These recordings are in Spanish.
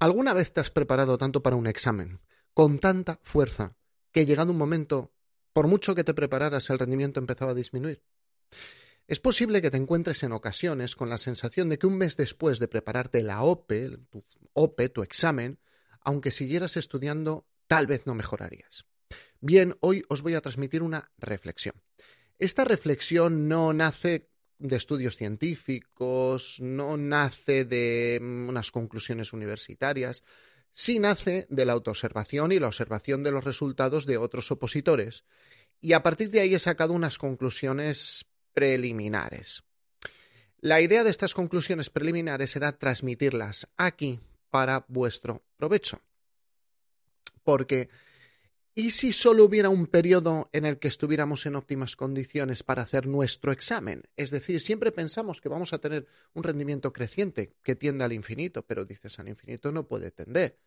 ¿Alguna vez te has preparado tanto para un examen, con tanta fuerza, que llegado un momento, por mucho que te prepararas, el rendimiento empezaba a disminuir? Es posible que te encuentres en ocasiones con la sensación de que un mes después de prepararte la OPE, tu OPE, tu examen, aunque siguieras estudiando, tal vez no mejorarías. Bien, hoy os voy a transmitir una reflexión. Esta reflexión no nace de estudios científicos, no nace de mm, unas conclusiones universitarias, sí nace de la autoobservación y la observación de los resultados de otros opositores. Y a partir de ahí he sacado unas conclusiones preliminares. La idea de estas conclusiones preliminares era transmitirlas aquí para vuestro provecho. Porque ¿Y si solo hubiera un periodo en el que estuviéramos en óptimas condiciones para hacer nuestro examen? Es decir, siempre pensamos que vamos a tener un rendimiento creciente que tiende al infinito, pero dices al infinito no puede tender.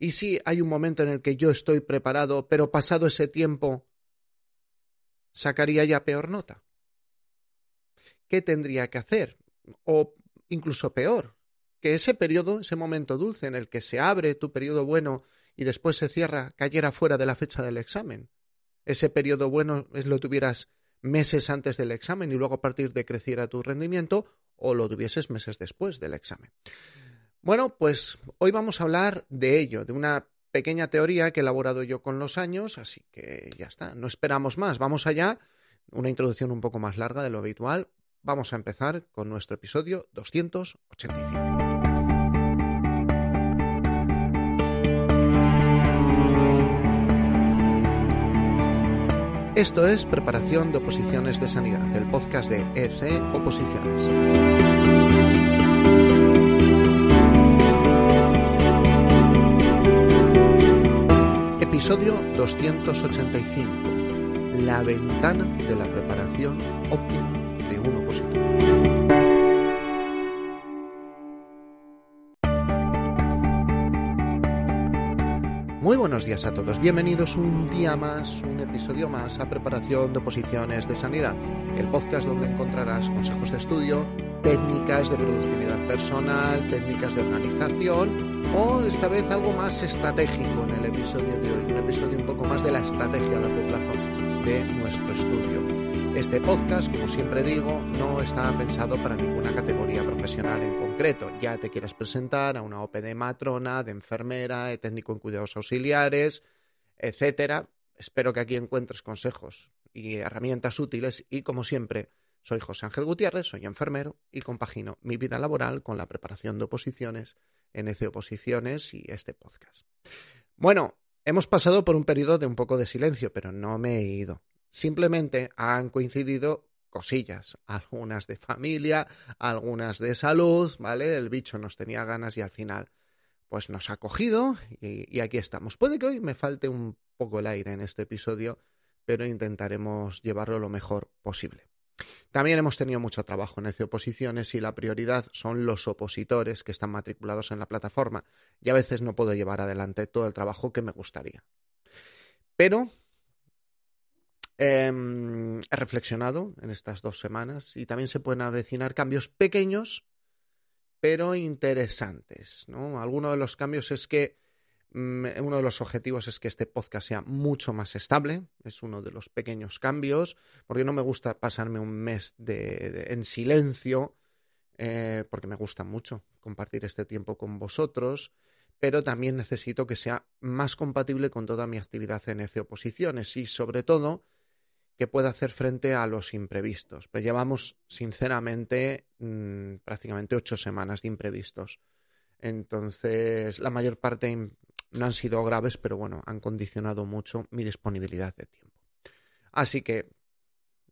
¿Y si hay un momento en el que yo estoy preparado, pero pasado ese tiempo sacaría ya peor nota? ¿Qué tendría que hacer? O incluso peor, que ese periodo, ese momento dulce en el que se abre tu periodo bueno y después se cierra cayera fuera de la fecha del examen. Ese periodo bueno lo tuvieras meses antes del examen y luego a partir de creciera tu rendimiento o lo tuvieses meses después del examen. Bueno, pues hoy vamos a hablar de ello, de una pequeña teoría que he elaborado yo con los años, así que ya está, no esperamos más, vamos allá, una introducción un poco más larga de lo habitual, vamos a empezar con nuestro episodio 285. Esto es Preparación de Oposiciones de Sanidad, el podcast de EC Oposiciones. Episodio 285. La ventana de la preparación óptima de un opositor. Muy buenos días a todos, bienvenidos un día más, un episodio más a Preparación de Oposiciones de Sanidad, el podcast donde encontrarás consejos de estudio, técnicas de productividad personal, técnicas de organización o esta vez algo más estratégico en el episodio de hoy, un episodio un poco más de la estrategia a largo plazo de nuestro estudio. Este podcast, como siempre digo, no está pensado para ninguna categoría profesional en concreto. Ya te quieras presentar a una OP de matrona, de enfermera, de técnico en cuidados auxiliares, etcétera. Espero que aquí encuentres consejos y herramientas útiles y, como siempre, soy José Ángel Gutiérrez, soy enfermero y compagino mi vida laboral con la preparación de oposiciones, NC Oposiciones y este podcast. Bueno, hemos pasado por un periodo de un poco de silencio, pero no me he ido. Simplemente han coincidido cosillas, algunas de familia, algunas de salud, ¿vale? El bicho nos tenía ganas y al final pues nos ha cogido y, aquí estamos. Puede que hoy me falte un poco el aire en este episodio, pero intentaremos llevarlo lo mejor posible. También hemos tenido mucho trabajo en ECE Oposiciones y la prioridad son los opositores que están matriculados en la plataforma y a veces no puedo llevar adelante todo el trabajo que me gustaría. Pero Em, he reflexionado en estas dos semanas y también se pueden avecinar cambios pequeños pero interesantes. ¿no? Alguno de los cambios es que mm, uno de los objetivos es que este podcast sea mucho más estable, es uno de los pequeños cambios, porque no me gusta pasarme un mes de, en silencio, eh, porque me gusta mucho compartir este tiempo con vosotros pero también necesito que sea más compatible con toda mi actividad en EC Oposiciones y sobre todo que pueda hacer frente a los imprevistos. Pero llevamos, sinceramente, mm, prácticamente ocho semanas de imprevistos. Entonces, la mayor parte no han sido graves, pero bueno, han condicionado mucho mi disponibilidad de tiempo. Así que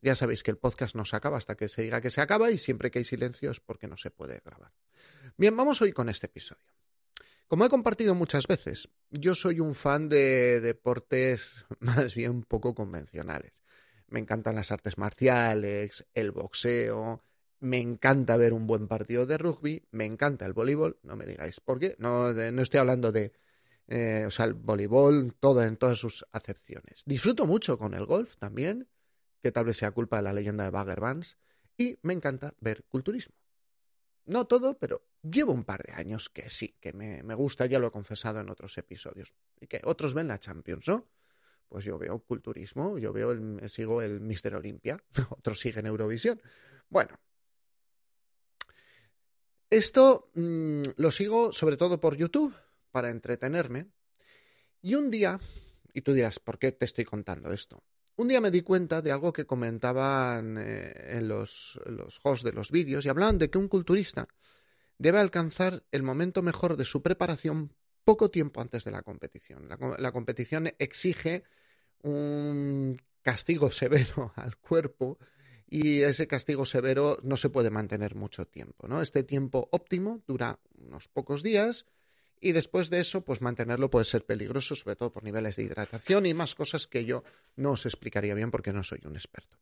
ya sabéis que el podcast no se acaba hasta que se diga que se acaba y siempre que hay silencio es porque no se puede grabar. Bien, vamos hoy con este episodio. Como he compartido muchas veces, yo soy un fan de deportes más bien poco convencionales. Me encantan las artes marciales, el boxeo, me encanta ver un buen partido de rugby, me encanta el voleibol, no me digáis por qué, no, no estoy hablando de, eh, o sea, el voleibol, todo en todas sus acepciones. Disfruto mucho con el golf también, que tal vez sea culpa de la leyenda de Bagger Vance, y me encanta ver culturismo. No todo, pero llevo un par de años que sí, que me, me gusta, ya lo he confesado en otros episodios. Y que otros ven la Champions, ¿no? Pues yo veo culturismo, yo veo el, sigo el Mister Olympia, otros siguen Eurovisión. Bueno, esto mmm, lo sigo sobre todo por YouTube para entretenerme. Y un día, y tú dirás, ¿por qué te estoy contando esto? Un día me di cuenta de algo que comentaban eh, en los, los hosts de los vídeos y hablaban de que un culturista debe alcanzar el momento mejor de su preparación poco tiempo antes de la competición. La, competición exige un castigo severo al cuerpo y ese castigo severo no se puede mantener mucho tiempo, ¿no? Este tiempo óptimo dura unos pocos días y después de eso, pues mantenerlo puede ser peligroso, sobre todo por niveles de hidratación y más cosas que yo no os explicaría bien porque no soy un experto.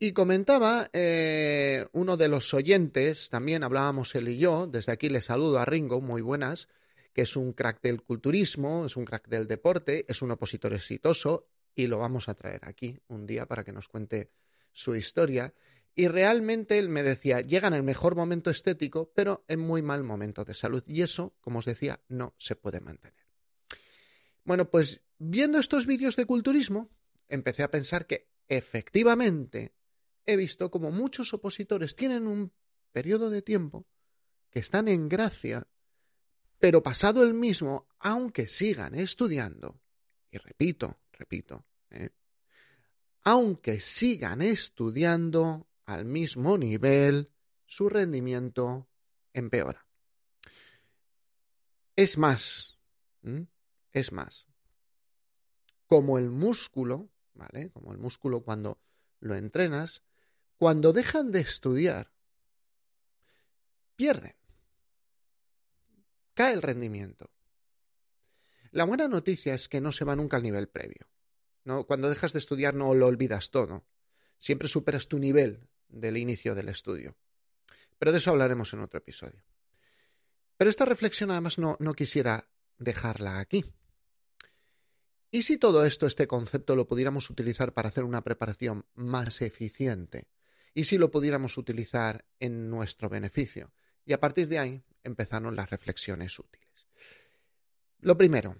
Y comentaba eh, uno de los oyentes, también hablábamos él y yo, desde aquí le saludo a Ringo, muy buenas, que es un crack del culturismo, es un crack del deporte, es un opositor exitoso y lo vamos a traer aquí un día para que nos cuente su historia. Y realmente él me decía, llega en el mejor momento estético, pero en muy mal momento de salud. Y eso, como os decía, no se puede mantener. Bueno, pues viendo estos vídeos de culturismo, empecé a pensar que efectivamente he visto como muchos opositores tienen un periodo de tiempo que están en gracia pero pasado el mismo, aunque sigan estudiando, y repito, repito, ¿eh? aunque sigan estudiando al mismo nivel, su rendimiento empeora. Es más, es más, como el músculo, ¿vale? Como el músculo cuando lo entrenas, cuando dejan de estudiar, pierden cae el rendimiento. La buena noticia es que no se va nunca al nivel previo. Cuando dejas de estudiar no lo olvidas todo. Siempre superas tu nivel del inicio del estudio. Pero de eso hablaremos en otro episodio. Pero esta reflexión además no quisiera dejarla aquí. ¿Y si todo esto, este concepto, lo pudiéramos utilizar para hacer una preparación más eficiente? ¿Y si lo pudiéramos utilizar en nuestro beneficio? Y a partir de ahí empezaron las reflexiones útiles. Lo primero,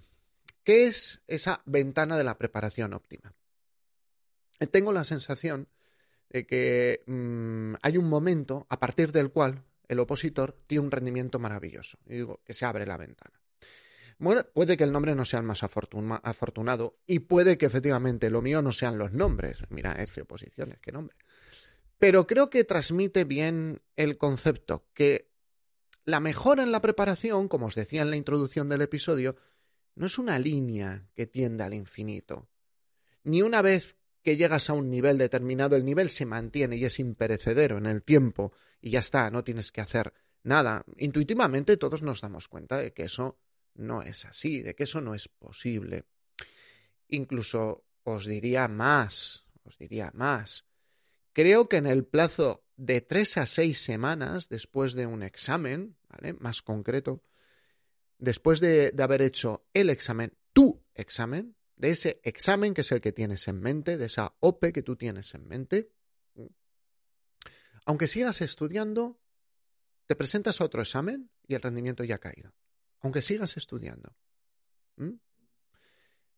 ¿qué es esa ventana de la preparación óptima? Tengo la sensación de que mmm, hay un momento a partir del cual el opositor tiene un rendimiento maravilloso. Y digo, que se abre la ventana. Bueno, puede que el nombre no sea el más afortunado y puede que efectivamente lo mío no sean los nombres. Mira, F oposiciones, qué nombre. Pero creo que transmite bien el concepto que la mejora en la preparación, como os decía en la introducción del episodio, no es una línea que tiende al infinito. Ni una vez que llegas a un nivel determinado, el nivel se mantiene y es imperecedero en el tiempo y ya está, no tienes que hacer nada. Intuitivamente todos nos damos cuenta de que eso no es así, de que eso no es posible. Incluso os diría más, os diría más. Creo que en el plazo de tres a seis semanas después de un examen, ¿vale? Más concreto, después de, haber hecho el examen, tu examen, de ese examen que es el que tienes en mente, de esa OPE que tú tienes en mente, aunque sigas estudiando, te presentas a otro examen y el rendimiento ya ha caído. Aunque sigas estudiando.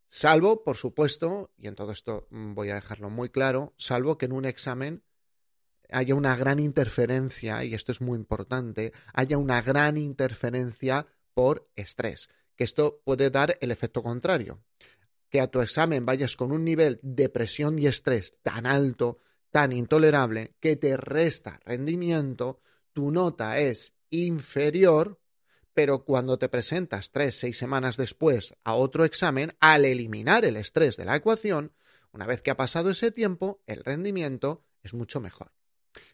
Salvo, por supuesto, y en todo esto voy a dejarlo muy claro, salvo que en un examen haya una gran interferencia, y esto es muy importante, haya una gran interferencia por estrés, que esto puede dar el efecto contrario, que a tu examen vayas con un nivel de presión y estrés tan alto, tan intolerable, que te resta rendimiento, tu nota es inferior, pero cuando te presentas tres, seis semanas después a otro examen, al eliminar el estrés de la ecuación, una vez que ha pasado ese tiempo, el rendimiento es mucho mejor.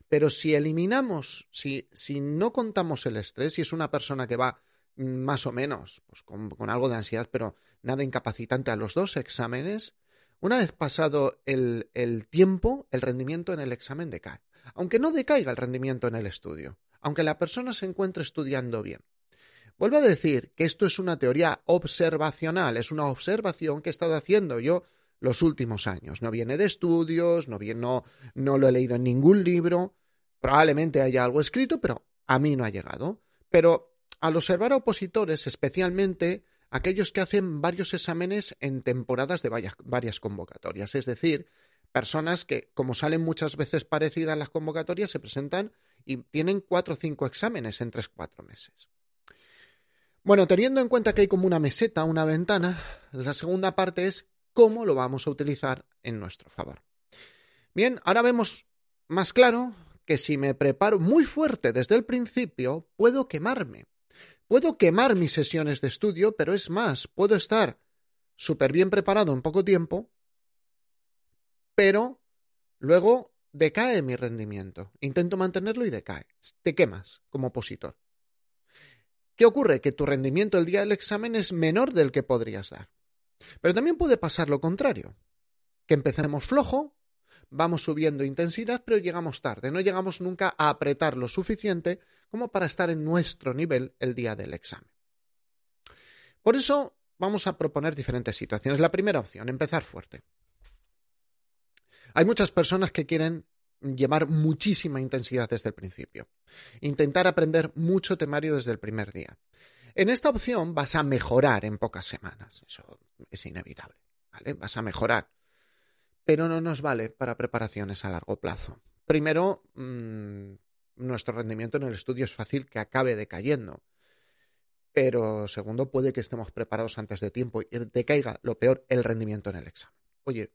Pero si eliminamos, si, si no contamos el estrés, si es una persona que va más o menos pues con, con, algo de ansiedad, pero nada incapacitante a los dos exámenes, una vez pasado el, el tiempo, el rendimiento en el examen decae. Aunque no decaiga el rendimiento en el estudio, aunque la persona se encuentre estudiando bien. Vuelvo a decir que esto es una teoría observacional, es una observación que he estado haciendo yo los últimos años. No viene de estudios, no, viene, no, no lo he leído en ningún libro, probablemente haya algo escrito, pero A mí no ha llegado. Pero al observar a opositores, especialmente aquellos que hacen varios exámenes en temporadas de varias, varias convocatorias, es decir, personas que, como salen muchas veces parecidas las convocatorias, se presentan y tienen cuatro o cinco exámenes en tres cuatro meses. Bueno, teniendo en cuenta que hay como una meseta, una ventana, la segunda parte es cómo lo vamos a utilizar en nuestro favor. Bien, ahora vemos más claro que si me preparo muy fuerte desde el principio, puedo quemarme. Puedo quemar mis sesiones de estudio, pero es más, puedo estar súper bien preparado en poco tiempo, pero luego decae mi rendimiento. Intento mantenerlo y decae. Te quemas como opositor. ¿Qué ocurre? Que tu rendimiento el día del examen es menor del que podrías dar. Pero también puede pasar lo contrario, que empecemos flojo, vamos subiendo intensidad, pero llegamos tarde, no llegamos nunca a apretar lo suficiente como para estar en nuestro nivel el día del examen. Por eso vamos a proponer diferentes situaciones. La primera opción, empezar fuerte. Hay muchas personas que quieren llevar muchísima intensidad desde el principio. Intentar aprender mucho temario desde el primer día. En esta opción vas a mejorar en pocas semanas. Eso es inevitable. ¿vale? Vas a mejorar. Pero no nos vale para preparaciones a largo plazo. Primero, mm, nuestro rendimiento en el estudio es fácil que acabe decayendo. Pero segundo, puede que estemos preparados antes de tiempo y decaiga, lo peor, el rendimiento en el examen. Oye,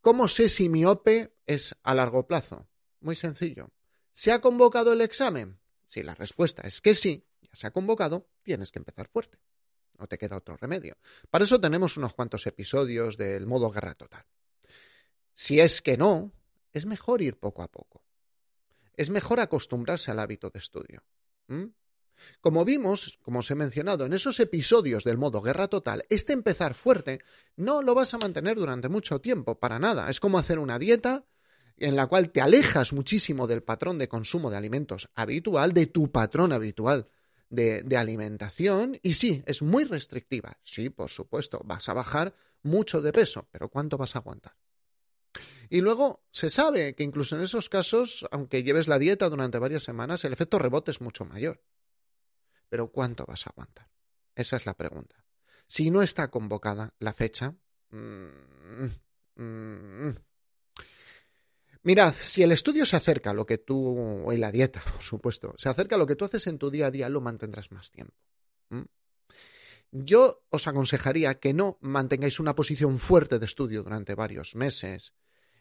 ¿cómo sé si mi OPE es a largo plazo? Muy sencillo. ¿Se ha convocado el examen? Si la respuesta es que sí, ya se ha convocado, tienes que empezar fuerte. No te queda otro remedio. Para eso tenemos unos cuantos episodios del modo guerra total. Si es que no, es mejor ir poco a poco. Es mejor acostumbrarse al hábito de estudio. Como vimos, como os he mencionado, en esos episodios del modo guerra total, este empezar fuerte no lo vas a mantener durante mucho tiempo, para nada. Es como hacer una dieta en la cual te alejas muchísimo del patrón de consumo de alimentos habitual, de tu patrón habitual de, alimentación, y sí, es muy restrictiva. Sí, por supuesto, vas a bajar mucho de peso, pero ¿cuánto vas a aguantar? Y luego se sabe que incluso en esos casos, aunque lleves la dieta durante varias semanas, el efecto rebote es mucho mayor. Pero ¿cuánto vas a aguantar? Esa es la pregunta. Si no está convocada la fecha... Mmm, mmm, Mirad, si el estudio se acerca a lo que tú, y la dieta, por supuesto, se acerca a lo que tú haces en tu día a día, lo mantendrás más tiempo. Yo os aconsejaría que no mantengáis una posición fuerte de estudio durante varios meses.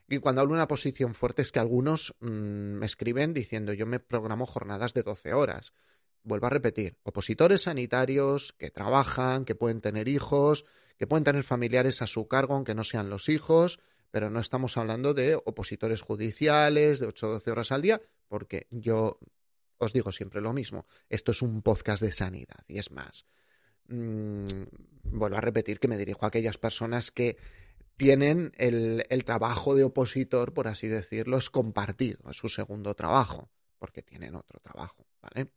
Y cuando hablo de una posición fuerte es que algunos mm, me escriben diciendo yo me programo jornadas de 12 horas. Vuelvo a repetir, opositores sanitarios que trabajan, que pueden tener hijos, que pueden tener familiares a su cargo aunque no sean los hijos, pero no estamos hablando de opositores judiciales de 8 o 12 horas al día, porque yo os digo siempre lo mismo, esto es un podcast de sanidad y es más. Mmm, vuelvo a repetir que me dirijo a aquellas personas que tienen el, el, trabajo de opositor, por así decirlo, es compartido, es su segundo trabajo, porque tienen otro trabajo, ¿vale?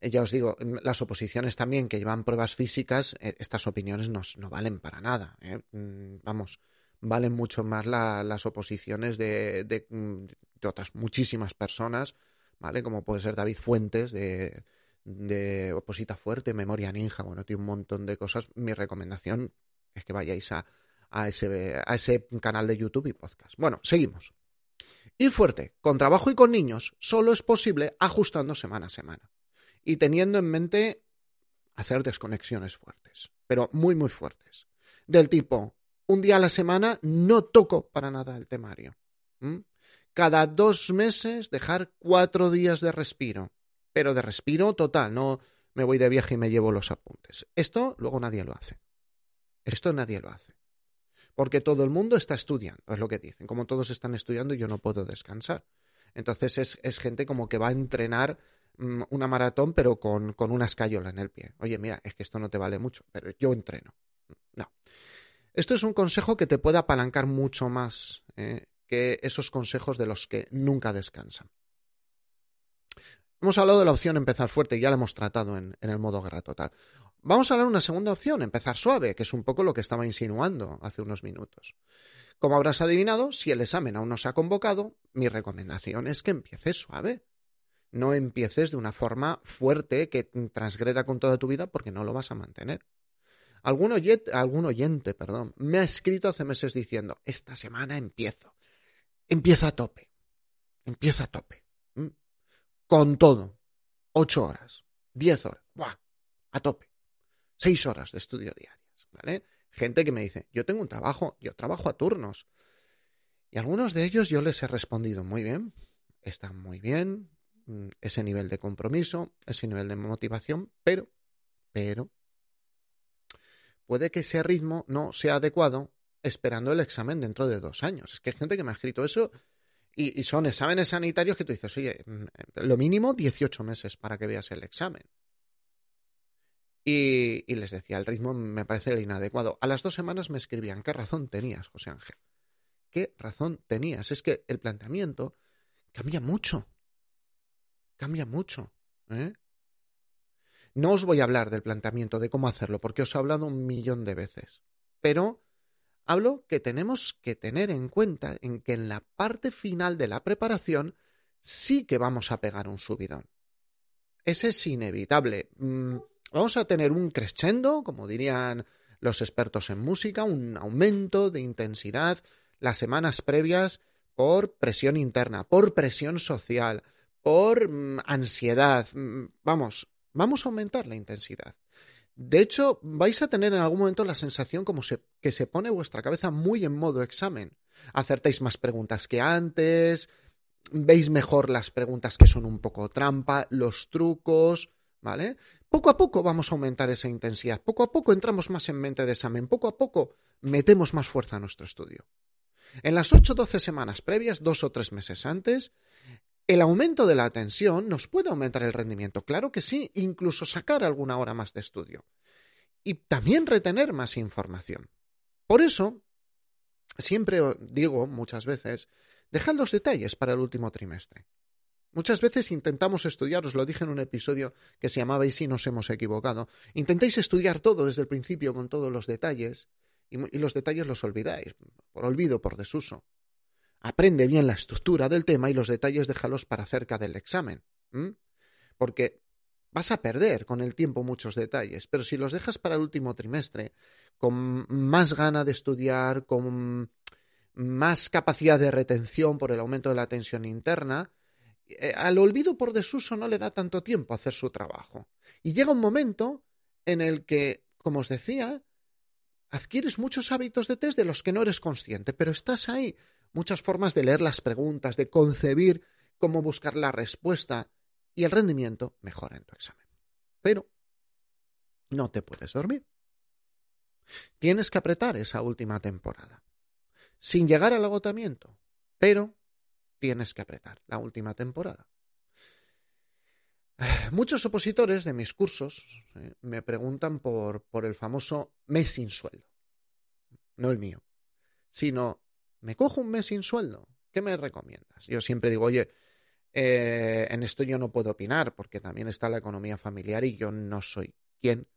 Eh, ya os digo, las oposiciones también que llevan pruebas físicas, eh, estas opiniones no, no, valen para nada. ¿eh? Mm, vamos, valen mucho más la, las oposiciones de, de, mm, de, otras muchísimas personas, ¿vale? Como puede ser David Fuentes de, de Oposita Fuerte, Memoria Ninja, bueno, tiene un montón de cosas. Mi recomendación es que vayáis a, a, ese, a ese canal de YouTube y podcast. Bueno, seguimos. Ir fuerte, con trabajo y con niños, solo es posible ajustando semana a semana y teniendo en mente hacer desconexiones fuertes, pero muy, muy fuertes. Del tipo, un día a la semana no toco para nada el temario. Cada dos meses dejar cuatro días de respiro, pero de respiro total, no me voy de viaje y me llevo los apuntes. Esto luego nadie lo hace. Esto nadie lo hace. Porque todo el mundo está estudiando, es lo que dicen. Como todos están estudiando, yo no puedo descansar. Entonces es, es gente como que va a entrenar una maratón, pero con, con una escayola en el pie. Oye, mira, es que esto no te vale mucho, pero yo entreno. No. Esto es un consejo que te puede apalancar mucho más eh, que esos consejos de los que nunca descansan. Hemos hablado de la opción empezar fuerte, ya la hemos tratado en, en el modo guerra total. Vamos a hablar de una segunda opción, empezar suave, que es un poco lo que estaba insinuando hace unos minutos. Como habrás adivinado, si el examen aún no se ha convocado, mi recomendación es que empieces suave No empieces de una forma fuerte que transgreda con toda tu vida porque no lo vas a mantener. Algún oyente, algún oyente perdón, me ha escrito hace meses diciendo, esta semana empiezo. Empiezo a tope. Empiezo a tope. Con todo. Ocho horas. Diez horas. ¡Buah! A tope. Seis horas de estudio diarias. ¿Vale? Gente que me dice, yo tengo un trabajo, yo trabajo a turnos. Y algunos de ellos yo les he respondido muy bien, está muy bien, ese nivel de compromiso, ese nivel de motivación, pero, pero, puede que ese ritmo no sea adecuado esperando el examen dentro de dos años. Es que hay gente que me ha escrito eso y, son exámenes sanitarios que tú dices, oye, mm, lo mínimo 18 meses para que veas el examen. Y, y, les decía, el ritmo me parece inadecuado. A las dos semanas me escribían, ¿qué razón tenías, José Ángel? ¿Qué razón tenías? Es que el planteamiento cambia mucho. Cambia mucho. ¿eh? No os voy a hablar del planteamiento, de cómo hacerlo, porque os he hablado un millón de veces. Pero hablo que tenemos que tener en cuenta en que en la parte final de la preparación sí que vamos a pegar un subidón. Ese es inevitable. Mm, vamos a tener un crescendo, como dirían los expertos en música, un aumento de intensidad las semanas previas por presión interna, por presión social, por mm, ansiedad. Mm, vamos, vamos a aumentar la intensidad. De hecho, vais a tener en algún momento la sensación como que se pone vuestra cabeza muy en modo examen. Acertáis más preguntas que antes, veis mejor las preguntas que son un poco trampa, los trucos, ¿vale? Poco a poco vamos a aumentar esa intensidad, poco a poco entramos más en mente de examen, poco a poco metemos más fuerza a nuestro estudio. En las 8-12 semanas previas, dos o tres meses antes, el aumento de la tensión nos puede aumentar el rendimiento, claro que sí, incluso sacar alguna hora más de estudio. Y también retener más información. Por eso, siempre digo muchas veces, dejad los detalles para el último trimestre. Muchas veces intentamos estudiar, os lo dije en un episodio que se llamaba Y si nos hemos equivocado, intentéis estudiar todo desde el principio con todos los detalles y, los detalles los olvidáis, por olvido, por desuso. Aprende bien la estructura del tema y los detalles déjalos para cerca del examen. Porque vas a perder con el tiempo muchos detalles, pero si los dejas para el último trimestre, con más gana de estudiar, con más capacidad de retención por el aumento de la tensión interna, eh, al olvido por desuso no le da tanto tiempo hacer su trabajo. Y llega un momento en el que, como os decía, adquieres muchos hábitos de test de los que no eres consciente, pero estás ahí muchas formas de leer las preguntas, de concebir cómo buscar la respuesta y el rendimiento mejora en tu examen. Pero no te puedes dormir. Tienes que apretar esa última temporada, sin llegar al agotamiento, pero tienes que apretar la última temporada. Muchos opositores de mis cursos eh, me preguntan por, por el famoso mes sin sueldo. No el mío, sino me cojo un mes sin sueldo. ¿Qué me recomiendas? Yo siempre digo, oye, eh, en esto yo no puedo opinar porque también está la economía familiar y yo no soy quien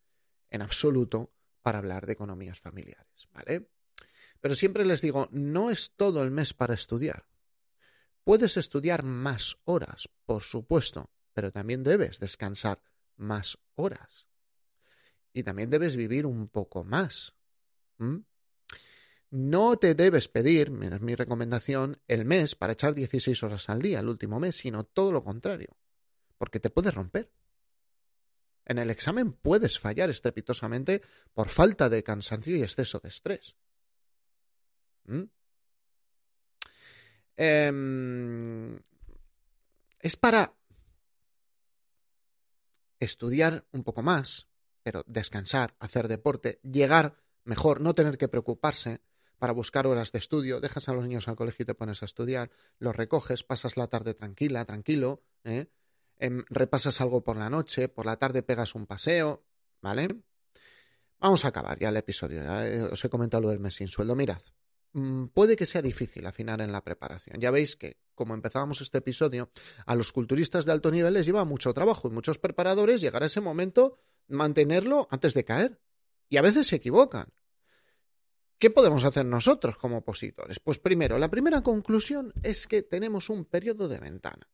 en absoluto para hablar de economías familiares, ¿vale? Pero siempre les digo, no es todo el mes para estudiar. Puedes estudiar más horas, por supuesto, pero también debes descansar más horas. Y también debes vivir un poco más. No te debes pedir, es mi recomendación, el mes para echar 16 horas al día, el último mes, sino todo lo contrario, porque te puedes romper. En el examen puedes fallar estrepitosamente por falta de cansancio y exceso de estrés. ¿Mm? Em, es para estudiar un poco más, pero descansar, hacer deporte, llegar mejor, no tener que preocuparse, para buscar horas de estudio, dejas a los niños al colegio y te pones a estudiar, los recoges, pasas la tarde tranquila, tranquilo, ¿eh? Em, repasas algo por la noche, por la tarde pegas un paseo, ¿vale? Vamos a acabar ya el episodio. Eh, os he comentado lo del mes sin sueldo. Mirad, mm, puede que sea difícil afinar en la preparación. Ya veis que, como empezábamos este episodio, a los culturistas de alto nivel les lleva mucho trabajo y muchos preparadores llegar a ese momento, mantenerlo antes de caer. Y a veces se equivocan. ¿Qué podemos hacer nosotros como opositores? Pues primero, la primera conclusión es que tenemos un periodo de ventana.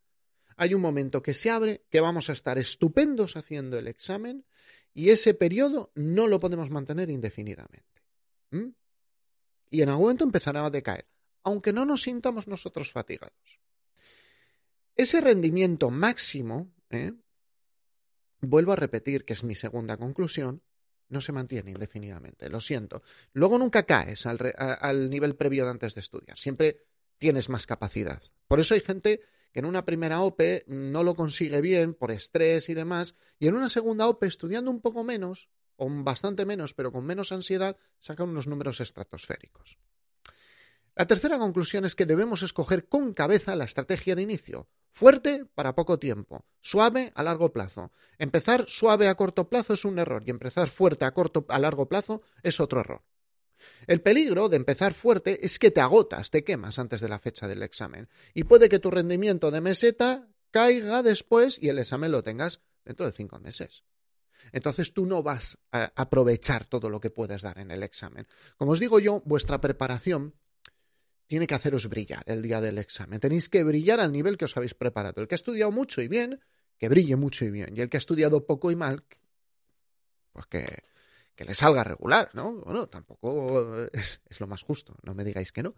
hay un momento que se abre, que vamos a estar estupendos haciendo el examen y ese periodo no lo podemos mantener indefinidamente. ¿Mm? Y en algún momento empezará a decaer, aunque no nos sintamos nosotros fatigados. Ese rendimiento máximo, ¿eh? vuelvo a repetir que es mi segunda conclusión, no se mantiene indefinidamente, lo siento. Luego nunca caes al, nivel previo de antes de estudiar, siempre tienes más capacidad. Por eso hay gente que en una primera OPE no lo consigue bien por estrés y demás, y en una segunda OPE estudiando un poco menos, o bastante menos, pero con menos ansiedad, saca unos números estratosféricos. La tercera conclusión es que debemos escoger con cabeza la estrategia de inicio. Fuerte para poco tiempo, suave a largo plazo. Empezar suave a corto plazo es un error y empezar fuerte a corto a largo plazo es otro error. El peligro de empezar fuerte es que te agotas, te quemas antes de la fecha del examen y puede que tu rendimiento de meseta caiga después y el examen lo tengas dentro de cinco meses. Entonces tú no vas a aprovechar todo lo que puedes dar en el examen. Como os digo yo, vuestra preparación tiene que haceros brillar el día del examen. Tenéis que brillar al nivel que os habéis preparado. El que ha estudiado mucho y bien, que brille mucho y bien. Y el que ha estudiado poco y mal, pues que, que le salga regular, ¿no? Bueno, tampoco es, lo más justo, no me digáis que no.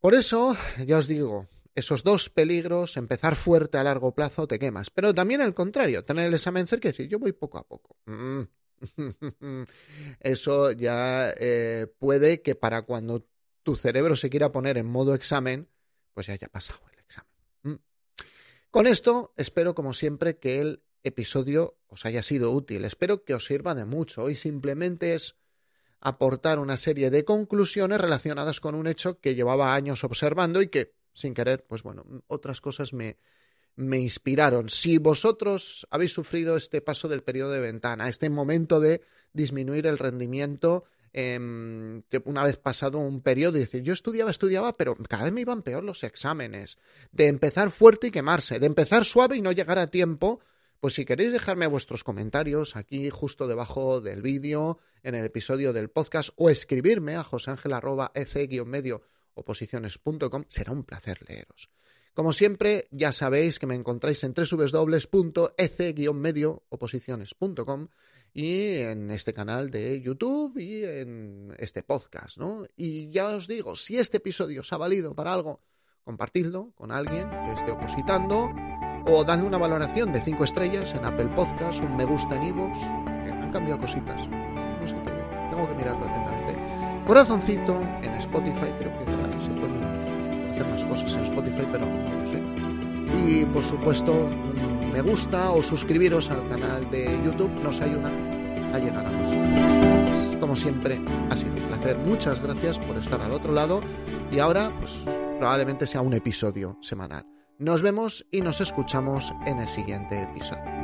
Por eso, ya os digo, esos dos peligros, empezar fuerte a largo plazo, te quemas. Pero también al contrario, tener el examen cerca y decir, yo voy poco a poco. Mm. Eso ya eh, puede que para cuando tu cerebro se quiera poner en modo examen, pues ya haya pasado el examen. Mm. Con esto, espero como siempre que el episodio os haya sido útil. Espero que os sirva de mucho. Hoy simplemente es aportar una serie de conclusiones relacionadas con un hecho que llevaba años observando y que, sin querer, pues bueno, otras cosas me, me inspiraron. Si vosotros habéis sufrido este paso del periodo de ventana, este momento de disminuir el rendimiento Em, una vez pasado un periodo y decir, yo estudiaba, estudiaba, pero cada vez me iban peor los exámenes, de empezar fuerte y quemarse, de empezar suave y no llegar a tiempo, pues si queréis dejarme vuestros comentarios aquí justo debajo del vídeo, en el episodio del podcast, o escribirme a joseangel.ec-medio oposiciones.com, será un placer leeros. Como siempre, ya sabéis que me encontráis en www.ec-medio oposiciones.com y en este canal de YouTube y en este podcast, ¿no? Y ya os digo, si este episodio os ha valido para algo, compartidlo con alguien que esté opositando o dadle una valoración de 5 estrellas en Apple Podcast, un me gusta en iVoox, que han cambiado cositas. No sé qué, tengo que mirarlo atentamente. Corazoncito en Spotify, creo que se pueden hacer más cosas en Spotify, pero no sé. Y por supuesto, me gusta o suscribiros al canal de YouTube nos ayuda a llegar a más. Como siempre, ha sido un placer. Muchas gracias por estar al otro lado y ahora, pues probablemente sea un episodio semanal. Nos vemos y nos escuchamos en el siguiente episodio.